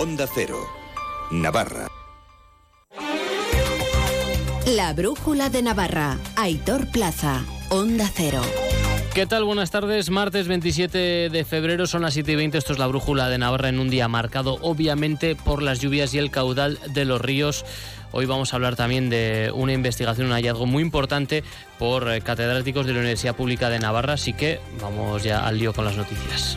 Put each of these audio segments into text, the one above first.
Onda Cero, Navarra. La brújula de Navarra, Aitor Plaza, Onda Cero. ¿Qué tal? Buenas tardes. Martes 27 de febrero son las 7 y 20. Esto es la brújula de Navarra en un día marcado obviamente por las lluvias y el caudal de los ríos. Hoy vamos a hablar también de una investigación, un hallazgo muy importante por eh, catedráticos de la Universidad Pública de Navarra. Así que vamos ya al lío con las noticias.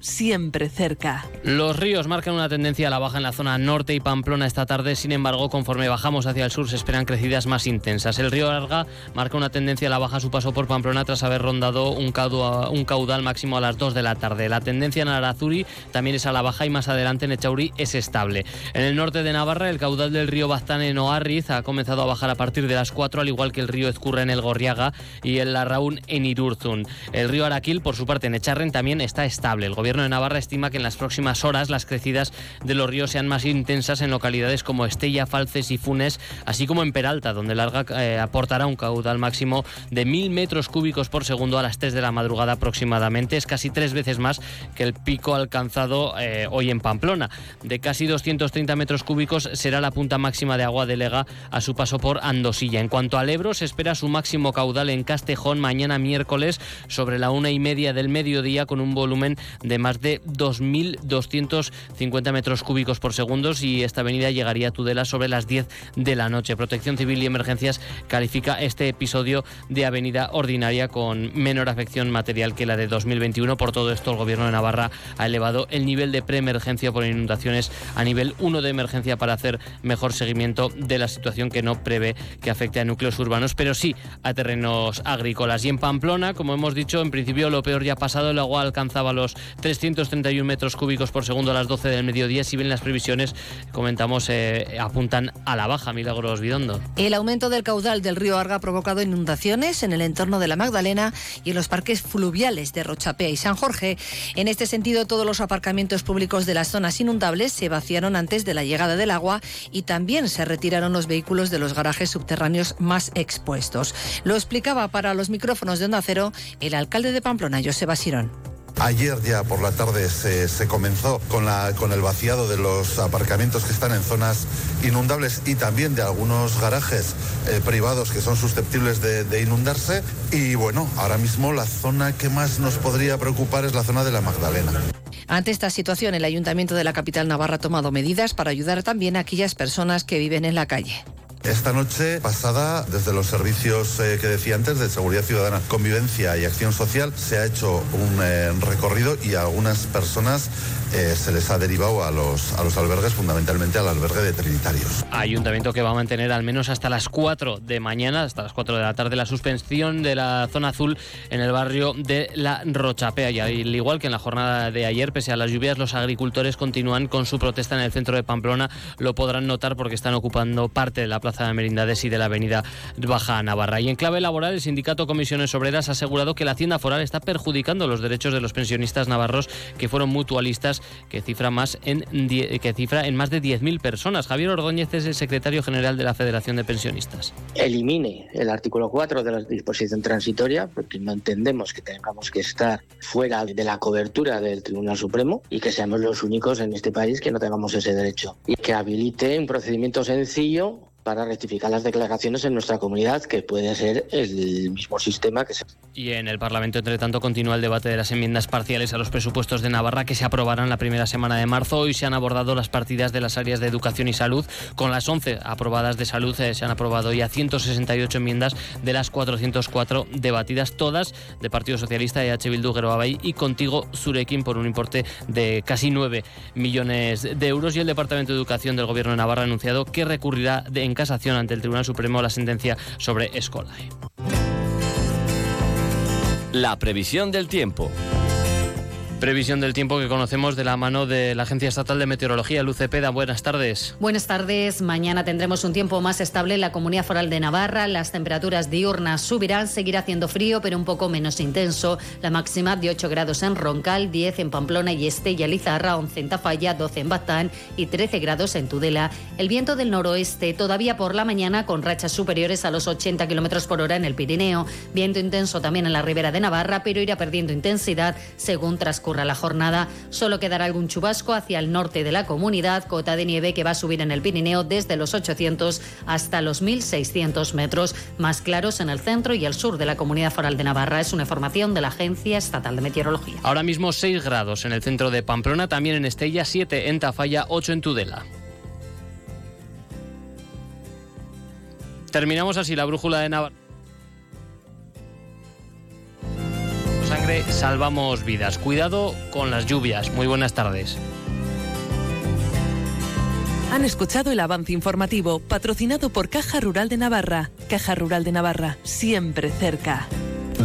siempre cerca. Los ríos marcan una tendencia a la baja en la zona norte y Pamplona esta tarde, sin embargo, conforme bajamos hacia el sur se esperan crecidas más intensas. El río Arga marca una tendencia a la baja a su paso por Pamplona tras haber rondado un caudal, máximo a las 2 de la tarde. La tendencia en Arazuri también es a la baja y más adelante en Echauri es estable. En el norte de Navarra, el caudal del río Baztán en Oarriz ha comenzado a bajar a partir de las 4, al igual que el río Ezcurra en el Gorriaga y el Larraún en Irurzun. El río Araquil, por su parte, en Echar también está estable. De Navarra estima que en las próximas horas las crecidas de los ríos sean más intensas en localidades como Estella, Falces y Funes, así como en Peralta, donde el Arga eh, aportará un caudal máximo de mil metros cúbicos por segundo a las 3 de la madrugada aproximadamente. Es casi tres veces más que el pico alcanzado eh, hoy en Pamplona. De casi 230 metros cúbicos será la punta máxima de agua de Lega a su paso por Andosilla. En cuanto al Ebro, se espera su máximo caudal en Castejón mañana miércoles sobre la una y media del mediodía con un volumen de más de 2.250 metros cúbicos por segundo y esta avenida llegaría a Tudela sobre las 10 de la noche. Protección Civil y Emergencias califica este episodio de avenida ordinaria con menor afección material que la de 2021. Por todo esto, el Gobierno de Navarra ha elevado el nivel de preemergencia por inundaciones a nivel 1 de emergencia para hacer mejor seguimiento de la situación que no prevé que afecte a núcleos urbanos, pero sí a terrenos agrícolas. Y en Pamplona, como hemos dicho, en principio lo peor ya ha pasado. El agua alcanzaba los 331 metros cúbicos por segundo a las 12 del mediodía. Si bien las previsiones, comentamos, eh, apuntan a la baja, Milagros Bidondo. El aumento del caudal del río Arga ha provocado inundaciones en el entorno de la Magdalena y en los parques fluviales de Rochapea y San Jorge. En este sentido, todos los aparcamientos públicos de las zonas inundables se vaciaron antes de la llegada del agua y también se retiraron los vehículos de los garajes subterráneos más expuestos. Lo explicaba para los micrófonos de Onda Cero el alcalde de Pamplona, Joseba Sirón. Ayer ya por la tarde se, comenzó con, la, con el vaciado de los aparcamientos que están en zonas inundables y también de algunos garajes eh, privados que son susceptibles de, de, inundarse. Y bueno, ahora mismo la zona que más nos podría preocupar es la zona de la Magdalena. Ante esta situación, el Ayuntamiento de la capital Navarra ha tomado medidas para ayudar también a aquellas personas que viven en la calle. Esta noche pasada, desde los servicios eh, que decía antes de Seguridad Ciudadana, Convivencia y Acción Social, se ha hecho un eh, recorrido y a algunas personas eh, se les ha derivado a los, a los albergues, fundamentalmente al albergue de Trinitarios. Ayuntamiento que va a mantener al menos hasta las 4 de mañana, hasta las 4 de la tarde, la suspensión de la zona azul en el barrio de La Rochapea. Y al igual que en la jornada de ayer, pese a las lluvias, los agricultores continúan con su protesta en el centro de Pamplona. Lo podrán notar porque están ocupando parte de la Plaza de Merindades y de la Avenida Baja Navarra. Y en clave laboral, el sindicato Comisiones Obreras ha asegurado que la Hacienda Foral está perjudicando los derechos de los pensionistas navarros que fueron mutualistas que cifra más en, que cifra en más de 10.000 personas. Javier Ordóñez es el secretario general de la Federación de Pensionistas. Elimine el artículo 4 de la disposición transitoria, porque no entendemos que tengamos que estar fuera de la cobertura del Tribunal Supremo y que seamos los únicos en este país que no tengamos ese derecho. Y que habilite un procedimiento sencillo para rectificar las declaraciones en nuestra comunidad, que puede ser el mismo sistema que se... Y en el Parlamento, entre tanto, continúa el debate de las enmiendas parciales a los presupuestos de Navarra que se aprobarán la primera semana de marzo. Hoy se han abordado las partidas de las áreas de educación y salud. Con las 11 aprobadas de salud eh, se han aprobado ya 168 enmiendas de las 404 debatidas, todas de Partido Socialista, EH Bildu, Geroabay y Contigo Zurekin por un importe de casi 9 millones de euros. Y el Departamento de Educación del Gobierno de Navarra ha anunciado que recurrirá de, en casación ante el Tribunal Supremo la sentencia sobre Escolae. La previsión del tiempo. Previsión del tiempo que conocemos de la mano de la Agencia Estatal de Meteorología, Luce Peda. Buenas tardes. Buenas tardes. Mañana tendremos un tiempo más estable en la Comunidad Foral de Navarra. Las temperaturas diurnas subirán, seguirá haciendo frío, pero un poco menos intenso. La máxima de 8 grados en Roncal, 10 en Pamplona y Estella Lizarra, 11 en Tafalla, 12 en Batán y 13 grados en Tudela. El viento del noroeste todavía por la mañana con rachas superiores a los 80 kilómetros por hora en el Pirineo. Viento intenso también en la ribera de Navarra, pero irá perdiendo intensidad según transcurre la jornada, solo quedará algún chubasco hacia el norte de la comunidad, cota de nieve que va a subir en el Pirineo desde los 800 hasta los 1600 metros, más claros en el centro y el sur de la comunidad foral de Navarra. Es una información de la Agencia Estatal de Meteorología. Ahora mismo 6 grados en el centro de Pamplona, también en Estella, 7 en Tafalla, 8 en Tudela. Terminamos así la brújula de Navarra. Salvamos vidas. Cuidado con las lluvias. Muy buenas tardes. Han escuchado el avance informativo patrocinado por Caja Rural de Navarra. Caja Rural de Navarra, siempre cerca.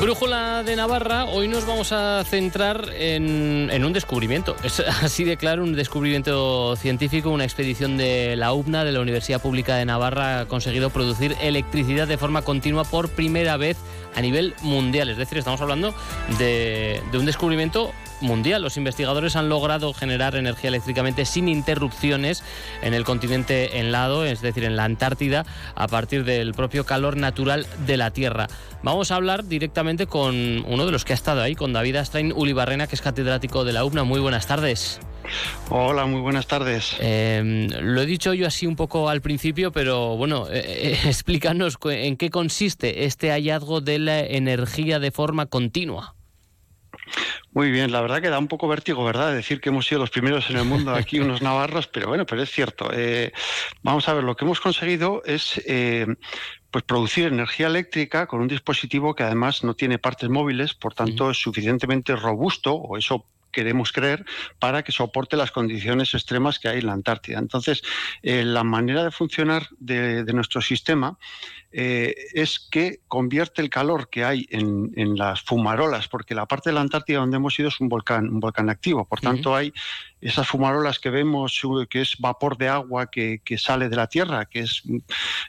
Brújula de Navarra, hoy nos vamos a centrar en, un descubrimiento. Es así de claro, un descubrimiento científico, una expedición de la UPNA, de la Universidad Pública de Navarra, ha conseguido producir electricidad de forma continua por primera vez a nivel mundial. Es decir, estamos hablando de, de un descubrimiento mundial. Los investigadores han logrado generar energía eléctricamente sin interrupciones en el continente helado, es decir, en la Antártida, a partir del propio calor natural de la Tierra. Vamos a hablar directamente con uno de los que ha estado ahí, con David Astrain Ulibarrena, que es catedrático de la UPNA. Muy buenas tardes. Hola, muy buenas tardes. Em, lo he dicho yo así un poco al principio, pero bueno, eh, eh, explícanos en qué consiste este hallazgo de la energía de forma continua. Muy bien, la verdad que da un poco vértigo, ¿verdad? Decir que hemos sido los primeros en el mundo aquí, unos navarros, pero bueno, pero es cierto. Eh, vamos a ver, lo que hemos conseguido es eh, pues producir energía eléctrica con un dispositivo que además no tiene partes móviles, por tanto es suficientemente robusto, o eso queremos creer para que soporte las condiciones extremas que hay en la Antártida. Entonces, eh, la manera de funcionar de, nuestro sistema eh, es que convierte el calor que hay en, las fumarolas, porque la parte de la Antártida donde hemos ido es un volcán, un volcán activo, por tanto hay esas fumarolas que vemos, que es vapor de agua que, sale de la Tierra, que es,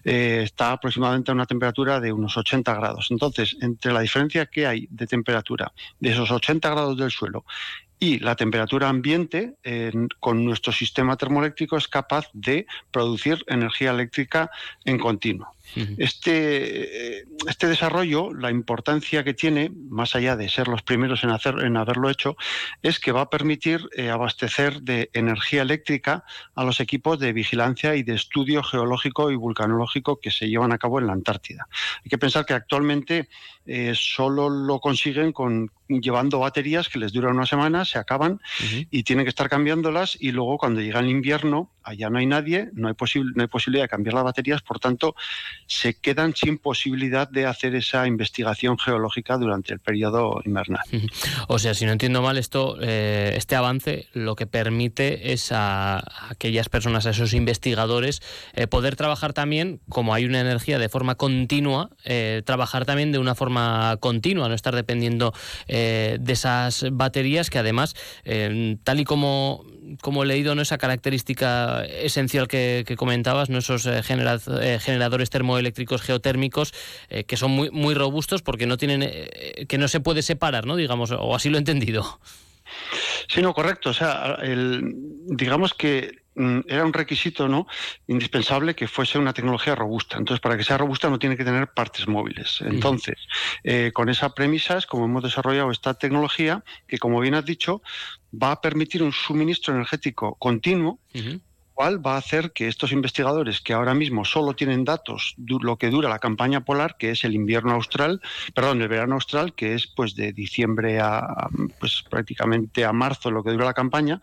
eh, está aproximadamente a una temperatura de unos 80 grados. Entonces, entre la diferencia que hay de temperatura de esos 80 grados del suelo y la temperatura ambiente con nuestro sistema termoeléctrico es capaz de producir energía eléctrica en continuo. Este, este desarrollo, la importancia que tiene, más allá de ser los primeros en, hacer, en haberlo hecho, es que va a permitir eh, abastecer de energía eléctrica a los equipos de vigilancia y de estudio geológico y vulcanológico que se llevan a cabo en la Antártida. Hay que pensar que actualmente eh, solo lo consiguen con llevando baterías que les duran una semana, se acaban y tienen que estar cambiándolas y luego cuando llega el invierno, allá no hay nadie, no hay, no hay posibilidad de cambiar las baterías, por tanto, se quedan sin posibilidad de hacer esa investigación geológica durante el periodo invernal. O sea, si no entiendo mal, esto, eh, este avance lo que permite es a, aquellas personas, a esos investigadores, eh, poder trabajar también, como hay una energía de forma continua, eh, trabajar también de una forma continua, no estar dependiendo de esas baterías que además, tal y como como he leído, ¿no? esa característica esencial que, comentabas, ¿no? esos eh, eh, generadores termoeléctricos geotérmicos eh, que son muy, robustos porque no tienen, que no se puede separar, ¿no? digamos, o así lo he entendido. Sí, no, correcto. O sea, digamos que era un requisito no indispensable que fuese una tecnología robusta. Entonces, para que sea robusta no tiene que tener partes móviles. Entonces, eh, con esa premisa es como hemos desarrollado esta tecnología que, como bien has dicho, va a permitir un suministro energético continuo cual va a hacer que estos investigadores que ahora mismo solo tienen datos lo que dura la campaña polar, que es el invierno austral, perdón, el verano austral, que es pues de diciembre a pues prácticamente a marzo lo que dura la campaña,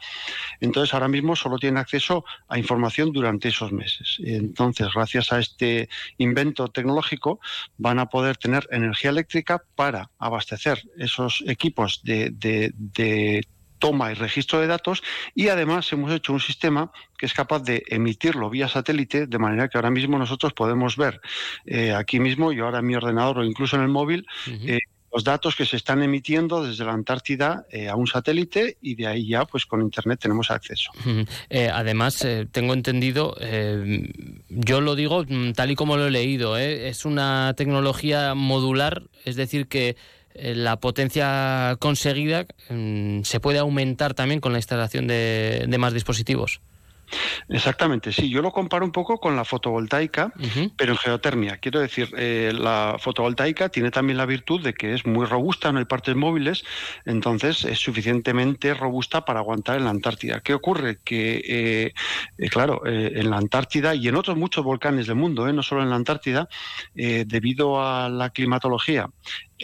entonces ahora mismo solo tienen acceso a información durante esos meses. Entonces, gracias a este invento tecnológico, van a poder tener energía eléctrica para abastecer esos equipos de, de toma y registro de datos y además hemos hecho un sistema que es capaz de emitirlo vía satélite de manera que ahora mismo nosotros podemos ver eh, aquí mismo, yo ahora en mi ordenador o incluso en el móvil, eh, los datos que se están emitiendo desde la Antártida eh, a un satélite y de ahí ya pues con internet tenemos acceso. además tengo entendido, yo lo digo mm, tal y como lo he leído, es una tecnología modular, es decir que la potencia conseguida mm, se puede aumentar también con la instalación de, de más dispositivos. Exactamente, sí. Yo lo comparo un poco con la fotovoltaica, pero en geotermia. Quiero decir, eh, la fotovoltaica tiene también la virtud de que es muy robusta, no hay partes móviles, entonces es suficientemente robusta para aguantar en la Antártida. ¿Qué ocurre? Que, eh, eh, claro, en la Antártida y en otros muchos volcanes del mundo, no solo en la Antártida, debido a la climatología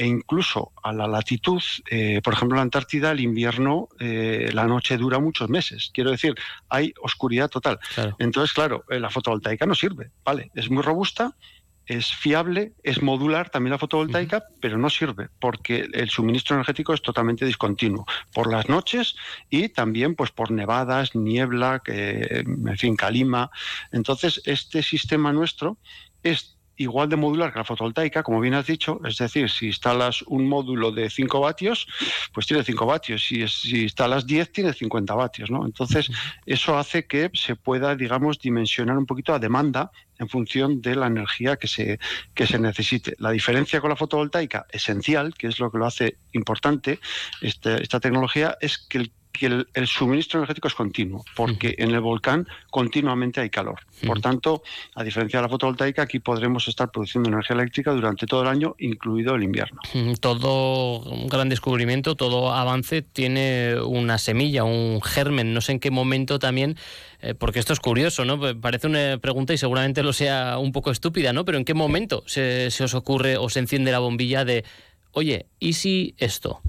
e incluso a la latitud, eh, por ejemplo, en la Antártida el invierno, eh, la noche dura muchos meses. Quiero decir, hay oscuridad total. Entonces, claro, eh, la fotovoltaica no sirve, ¿vale? Es muy robusta, es fiable, es modular también la fotovoltaica, pero no sirve porque el suministro energético es totalmente discontinuo por las noches y también pues por nevadas, niebla, que, en fin, calima. Entonces, este sistema nuestro es igual de modular que la fotovoltaica, como bien has dicho, es decir, si instalas un módulo de 5 vatios, pues tiene 5 vatios, si, si instalas 10 tiene 50 vatios, ¿no? Entonces, eso hace que se pueda, digamos, dimensionar un poquito a demanda en función de la energía que se, que se necesite. La diferencia con la fotovoltaica, esencial, que es lo que lo hace importante, este, esta tecnología, es que el que el, suministro energético es continuo, porque en el volcán continuamente hay calor. Por tanto, a diferencia de la fotovoltaica, aquí podremos estar produciendo energía eléctrica durante todo el año, incluido el invierno. Todo un gran descubrimiento, todo avance tiene una semilla, un germen. No sé en qué momento también, eh, porque esto es curioso, ¿no? Parece una pregunta y seguramente lo sea un poco estúpida, ¿no? Pero ¿en qué momento se, se os ocurre o se enciende la bombilla de, oye, ¿y si esto?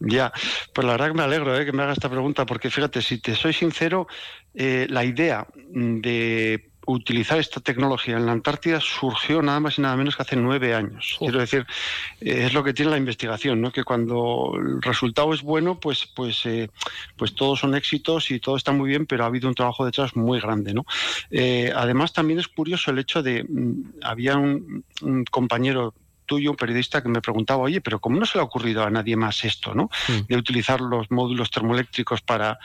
Ya, pues la verdad que me alegro ¿eh? que me haga esta pregunta, porque fíjate, si te soy sincero, eh, la idea de utilizar esta tecnología en la Antártida surgió nada más y nada menos que hace nueve años. Quiero decir, eh, es lo que tiene la investigación, ¿no? que cuando el resultado es bueno, pues, pues, pues todos son éxitos y todo está muy bien, pero ha habido un trabajo detrás muy grande. ¿no? además, también es curioso el hecho de, mm, había un compañero tuyo, un periodista, que me preguntaba, oye, pero ¿cómo no se le ha ocurrido a nadie más esto, ¿no? De utilizar los módulos termoeléctricos para,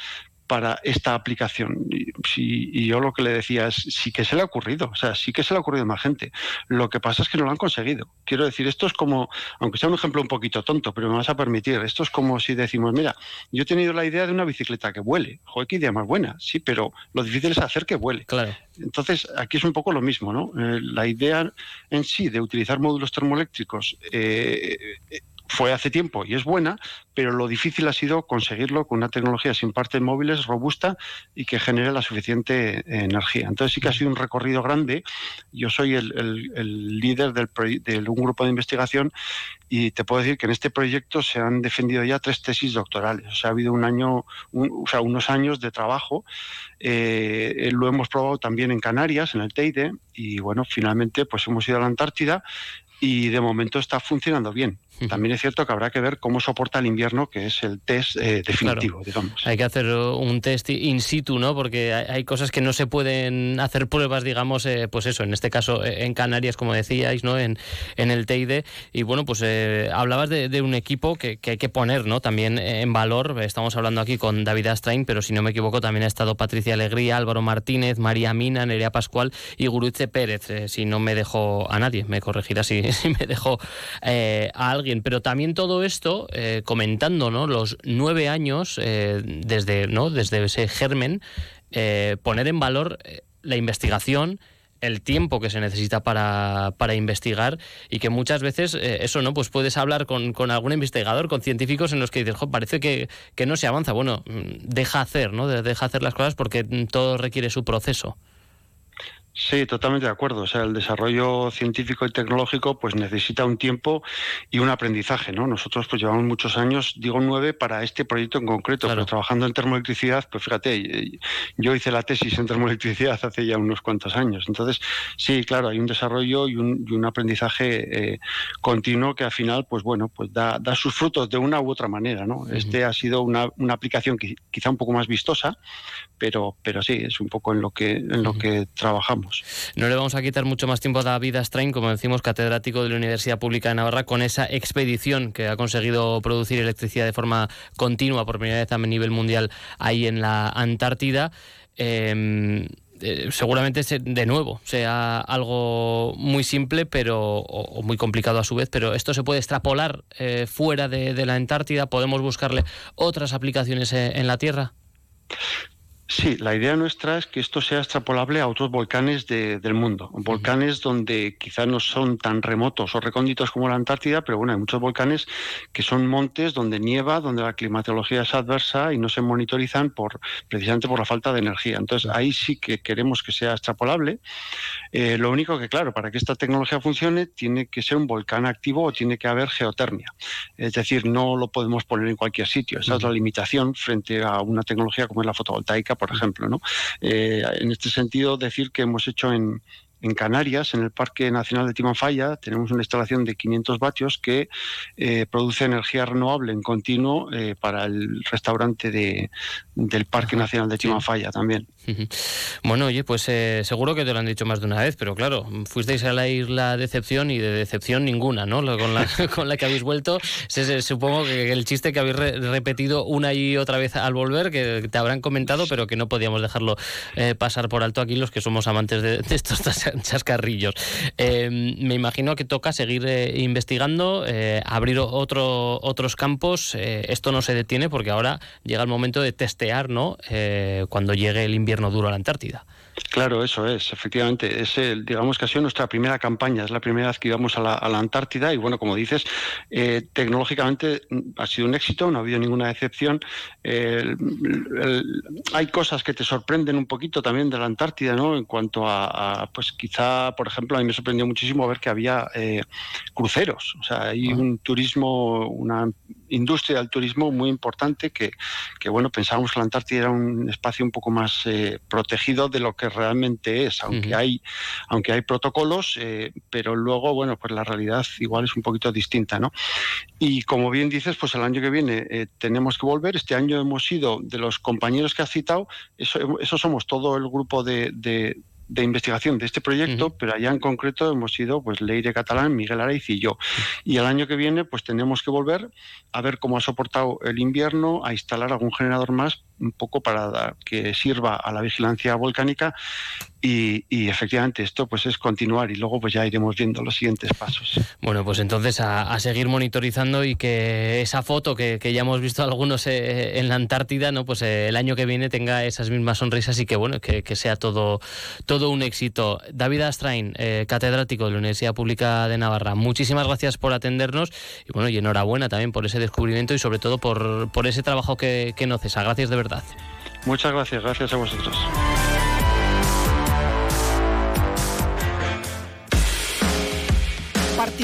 para esta aplicación. Y, yo lo que le decía es, sí que se le ha ocurrido, o sea, sí que se le ha ocurrido a más gente. Lo que pasa es que no lo han conseguido. Quiero decir, esto es como, aunque sea un ejemplo un poquito tonto, pero me vas a permitir, esto es como si decimos, mira, yo he tenido la idea de una bicicleta que vuele. Joder, qué idea más buena, sí, pero lo difícil es hacer que vuele. Claro. Entonces, aquí es un poco lo mismo, ¿no? Eh, la idea en sí de utilizar módulos termoeléctricos eh, fue hace tiempo y es buena, pero lo difícil ha sido conseguirlo con una tecnología sin partes móviles robusta y que genere la suficiente eh, energía. Entonces sí que ha sido un recorrido grande. Yo soy el, líder del, de un grupo de investigación y te puedo decir que en este proyecto se han defendido ya tres tesis doctorales. O sea, ha habido un año, o sea, unos años de trabajo. Eh, lo hemos probado también en Canarias, en el Teide, y bueno, finalmente pues hemos ido a la Antártida y de momento está funcionando bien. También es cierto que habrá que ver cómo soporta el invierno, que es el test eh, definitivo, digamos. Hay que hacer un test in situ, ¿no? Porque hay, cosas que no se pueden hacer pruebas, digamos, eh, pues eso, en este caso eh, en Canarias, como decíais, ¿no? En, en el Teide. Y bueno, pues hablabas de, un equipo que, hay que poner, ¿no? También en valor. Estamos hablando aquí con David Astrain, pero si no me equivoco, también ha estado Patricia Alegría, Álvaro Martínez, María Mina, Nerea Pascual y Guruche Pérez. si no me dejo a nadie, me corregirá si, si me dejo a alguien pero también todo esto eh, comentando ¿no? los nueve años eh, desde, ¿no? desde ese germen, eh, poner en valor la investigación, el tiempo que se necesita para, para investigar y que muchas veces eh, eso, ¿no? Pues puedes hablar con, con, algún investigador, con científicos en los que dices, parece que, que, no se avanza. Bueno, mm, deja hacer, ¿no? Deja hacer las cosas porque todo requiere su proceso. Sí, totalmente de acuerdo. O sea, el desarrollo científico y tecnológico pues necesita un tiempo y un aprendizaje, ¿no? Nosotros pues llevamos muchos años, digo nueve, para este proyecto en concreto, pero trabajando en termoelectricidad, pues fíjate, yo hice la tesis en termoelectricidad hace ya unos cuantos años. Entonces, sí, claro, hay un desarrollo y un, aprendizaje eh, continuo que al final, pues bueno, pues da, sus frutos de una u otra manera, ¿no? Este ha sido una, aplicación quizá un poco más vistosa, pero, pero sí, es un poco en lo que, en lo que trabajamos. No le vamos a quitar mucho más tiempo a David Astrain, como decimos, catedrático de la Universidad Pública de Navarra, con esa expedición que ha conseguido producir electricidad de forma continua por primera vez a nivel mundial ahí en la Antártida. Em, eh, seguramente de nuevo sea algo muy simple pero o, muy complicado a su vez, pero esto se puede extrapolar eh, fuera de, la Antártida. Podemos buscarle otras aplicaciones eh, en la Tierra. Sí, la idea nuestra es que esto sea extrapolable a otros volcanes del mundo. Volcanes donde quizá no son tan remotos o recónditos como la Antártida, pero bueno, hay muchos volcanes que son montes donde nieva, donde la climatología es adversa y no se monitorizan por precisamente por la falta de energía. Entonces ahí sí que queremos que sea extrapolable. Eh, lo único que, claro, para que esta tecnología funcione, tiene que ser un volcán activo o tiene que haber geotermia. Es decir, no lo podemos poner en cualquier sitio. Esa es la limitación frente a una tecnología como es la fotovoltaica por ejemplo. ¿no? Eh, en este sentido, decir que hemos hecho en, en Canarias, en el Parque Nacional de Timanfaya, tenemos una instalación de 500 vatios que eh, produce energía renovable en continuo eh, para el restaurante de, del Parque Nacional de Timanfaya también. Bueno, oye, pues eh, seguro que te lo han dicho más de una vez, pero claro, fuisteis a la isla decepción y de decepción ninguna, ¿no? Con la, con la que habéis vuelto. supongo que el chiste que habéis repetido una y otra vez al volver, que te habrán comentado, pero que no podíamos dejarlo pasar por alto aquí los que somos amantes de, de estos chascarrillos. Eh, me imagino que toca seguir eh, investigando, eh, abrir otro, otros campos. esto no se detiene porque ahora llega el momento de testear, ¿no? cuando llegue el invierno duro a la Antártida. Claro, eso es, efectivamente. Es el, digamos que ha sido nuestra primera campaña, es la primera vez que íbamos a la, Antártida y bueno, como dices, eh, tecnológicamente mm, ha sido un éxito, no ha habido ninguna decepción. hay cosas que te sorprenden un poquito también de la Antártida, ¿no? En cuanto a, pues quizá, por ejemplo, a mí me sorprendió muchísimo ver que había eh, cruceros, o sea, hay un turismo, una industria del turismo muy importante que, que, bueno, pensábamos que la Antártida era un espacio un poco más eh, protegido de lo que realmente es, aunque hay aunque hay protocolos, eh, pero luego, bueno, pues la realidad igual es un poquito distinta, ¿no? Y como bien dices, pues el año que viene eh, tenemos que volver. Este año hemos sido de los compañeros que has citado, eso, eso somos todo el grupo de de investigación de este proyecto, pero allá en concreto hemos sido pues Leire Catalán, Miguel Araiz y yo. Y el año que viene pues tenemos que volver a ver cómo ha soportado el invierno, a instalar algún generador más un poco para que sirva a la vigilancia volcánica y, efectivamente esto pues es continuar y luego pues ya iremos viendo los siguientes pasos. Bueno, pues entonces a, seguir monitorizando y que esa foto que, ya hemos visto algunos eh, en la Antártida, no pues eh, el año que viene tenga esas mismas sonrisas y que bueno que, sea todo todo un éxito. David Astrain, eh, catedrático de la Universidad Pública de Navarra, muchísimas gracias por atendernos y bueno y enhorabuena también por ese descubrimiento y sobre todo por, por ese trabajo que, que no cesa. Gracias de verdad. Muchas gracias, gracias a vosotros.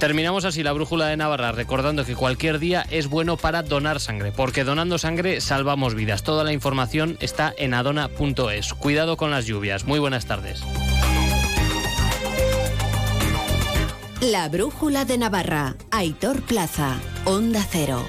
Terminamos así la brújula de Navarra recordando que cualquier día es bueno para donar sangre, porque donando sangre salvamos vidas. Toda la información está en adona.es. Cuidado con las lluvias. Muy buenas tardes. La brújula de Navarra. Aitor Plaza. Onda Cero.